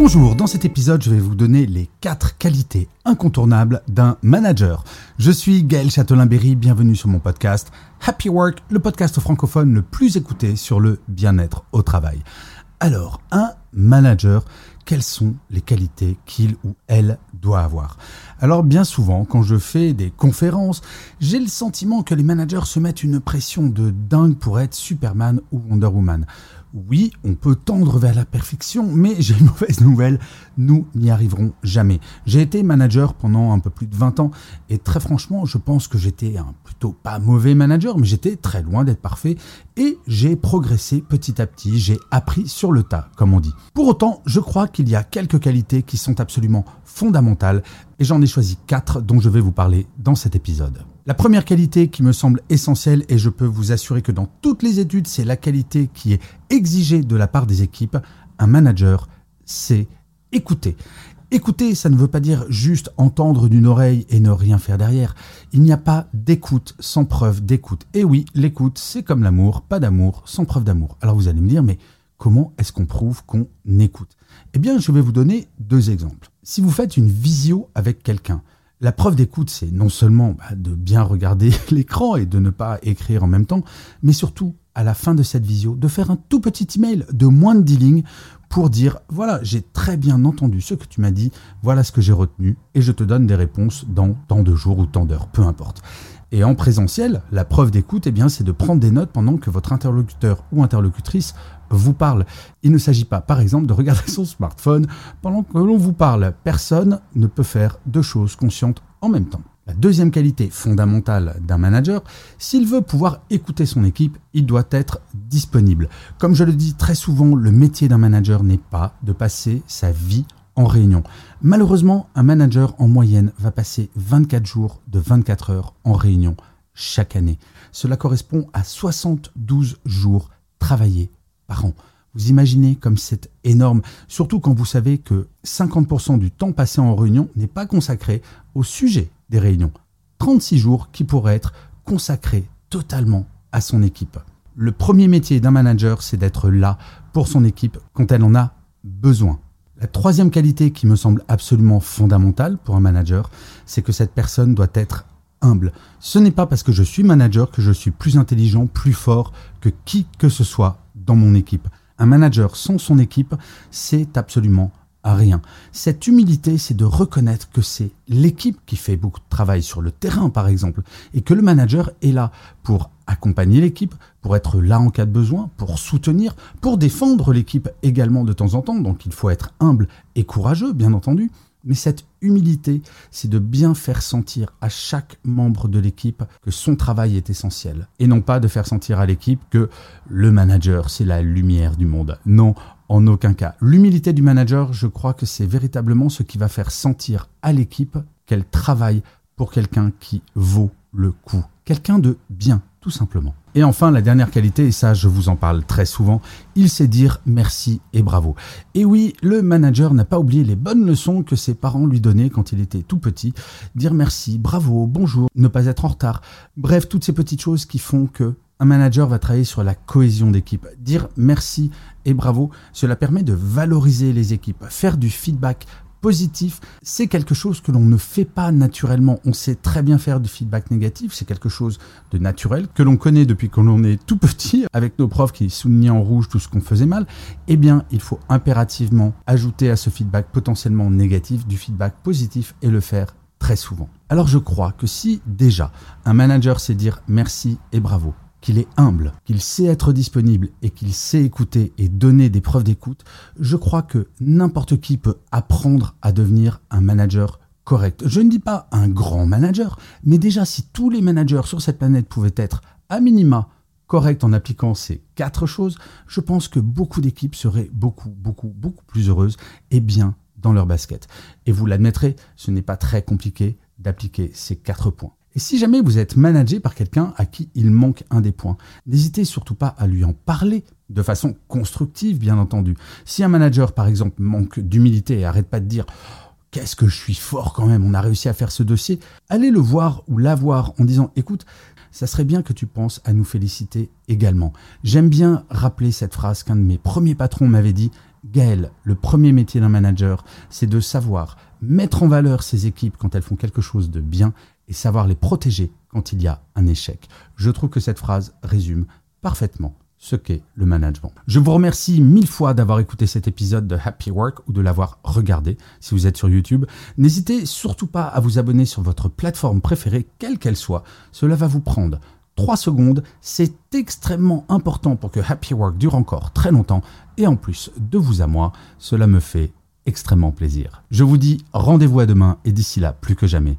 Bonjour, dans cet épisode, je vais vous donner les 4 qualités incontournables d'un manager. Je suis Gaël Châtelain-Berry, bienvenue sur mon podcast Happy Work, le podcast francophone le plus écouté sur le bien-être au travail. Alors, un manager, quelles sont les qualités qu'il ou elle doit avoir? Alors bien souvent, quand je fais des conférences, j'ai le sentiment que les managers se mettent une pression de dingue pour être Superman ou Wonder Woman. Oui, on peut tendre vers la perfection, mais j'ai une mauvaise nouvelle, nous n'y arriverons jamais. J'ai été manager pendant un peu plus de 20 ans, et très franchement, je pense que j'étais un plutôt pas mauvais manager, mais j'étais très loin d'être parfait, et j'ai progressé petit à petit, j'ai appris sur le tas, comme on dit. Pour autant, je crois qu'il y a quelques qualités qui sont absolument fondamentales, et j'en ai choisi quatre dont je vais vous parler dans cet épisode. La première qualité qui me semble essentielle, et je peux vous assurer que dans toutes les études, c'est la qualité qui est exigée de la part des équipes, un manager, c'est écouter. Écouter, ça ne veut pas dire juste entendre d'une oreille et ne rien faire derrière. Il n'y a pas d'écoute sans preuve d'écoute. Et oui, l'écoute, c'est comme l'amour, pas d'amour sans preuve d'amour. Alors vous allez me dire, mais comment est-ce qu'on prouve qu'on écoute? Eh bien, je vais vous donner deux exemples. Si vous faites une visio avec quelqu'un, la preuve d'écoute, c'est non seulement bah, de bien regarder l'écran et de ne pas écrire en même temps, mais surtout, à la fin de cette visio, de faire un tout petit email de moins de 10 lignes pour dire, voilà, j'ai très bien entendu ce que tu m'as dit, voilà ce que j'ai retenu, et je te donne des réponses dans tant de jours ou tant d'heures, peu importe. Et en présentiel, la preuve d'écoute, eh bien, c'est de prendre des notes pendant que votre interlocuteur ou interlocutrice vous parle. Il ne s'agit pas, par exemple, de regarder son smartphone pendant que l'on vous parle. Personne ne peut faire deux choses conscientes en même temps. La deuxième qualité fondamentale d'un manager, s'il veut pouvoir écouter son équipe, il doit être disponible. Comme je le dis très souvent, le métier d'un manager n'est pas de passer sa vie en réunion. Malheureusement, un manager en moyenne va passer 24 jours de 24 heures en réunion chaque année. Cela correspond à 72 jours travaillés par an. Vous imaginez comme c'est énorme, surtout quand vous savez que 50% du temps passé en réunion n'est pas consacré au sujet des réunions. 36 jours qui pourraient être consacrés totalement à son équipe. Le premier métier d'un manager, c'est d'être là pour son équipe quand elle en a besoin. La troisième qualité qui me semble absolument fondamentale pour un manager, c'est que cette personne doit être humble. Ce n'est pas parce que je suis manager que je suis plus intelligent, plus fort que qui que ce soit dans mon équipe. Un manager sans son équipe, c'est absolument rien. Cette humilité, c'est de reconnaître que c'est l'équipe qui fait beaucoup de travail sur le terrain, par exemple, et que le manager est là pour accompagner l'équipe, pour être là en cas de besoin, pour soutenir, pour défendre l'équipe également de temps en temps. Donc il faut être humble et courageux, bien entendu. Mais cette humilité, c'est de bien faire sentir à chaque membre de l'équipe que son travail est essentiel. Et non pas de faire sentir à l'équipe que le manager, c'est la lumière du monde. Non, en aucun cas. L'humilité du manager, je crois que c'est véritablement ce qui va faire sentir à l'équipe qu'elle travaille pour quelqu'un qui vaut le coup. Quelqu'un de bien, tout simplement. Et enfin, la dernière qualité, et ça je vous en parle très souvent, il sait dire merci et bravo. Et oui, le manager n'a pas oublié les bonnes leçons que ses parents lui donnaient quand il était tout petit. Dire merci, bravo, bonjour, ne pas être en retard. Bref, toutes ces petites choses qui font que un manager va travailler sur la cohésion d'équipe. Dire merci et bravo, cela permet de valoriser les équipes, faire du feedback positif, c'est quelque chose que l'on ne fait pas naturellement. On sait très bien faire du feedback négatif, c'est quelque chose de naturel, que l'on connaît depuis que l'on est tout petit, avec nos profs qui soulignaient en rouge tout ce qu'on faisait mal. Eh bien, il faut impérativement ajouter à ce feedback potentiellement négatif du feedback positif et le faire très souvent. Alors je crois que si déjà un manager sait dire merci et bravo, qu'il est humble, qu'il sait être disponible et qu'il sait écouter et donner des preuves d'écoute, je crois que n'importe qui peut apprendre à devenir un manager correct. Je ne dis pas un grand manager, mais déjà si tous les managers sur cette planète pouvaient être à minima correct en appliquant ces quatre choses, je pense que beaucoup d'équipes seraient beaucoup, beaucoup, beaucoup plus heureuses et bien dans leur basket. Et vous l'admettrez, ce n'est pas très compliqué d'appliquer ces quatre points. Et si jamais vous êtes managé par quelqu'un à qui il manque un des points, n'hésitez surtout pas à lui en parler de façon constructive, bien entendu. Si un manager, par exemple, manque d'humilité et arrête pas de dire qu'est-ce que je suis fort quand même, on a réussi à faire ce dossier, allez le voir ou la voir en disant écoute, ça serait bien que tu penses à nous féliciter également. J'aime bien rappeler cette phrase qu'un de mes premiers patrons m'avait dit Gaël, le premier métier d'un manager, c'est de savoir mettre en valeur ses équipes quand elles font quelque chose de bien et savoir les protéger quand il y a un échec. Je trouve que cette phrase résume parfaitement ce qu'est le management. Je vous remercie mille fois d'avoir écouté cet épisode de Happy Work ou de l'avoir regardé si vous êtes sur YouTube. N'hésitez surtout pas à vous abonner sur votre plateforme préférée, quelle qu'elle soit. Cela va vous prendre 3 secondes. C'est extrêmement important pour que Happy Work dure encore très longtemps. Et en plus, de vous à moi, cela me fait extrêmement plaisir. Je vous dis rendez-vous à demain et d'ici là, plus que jamais,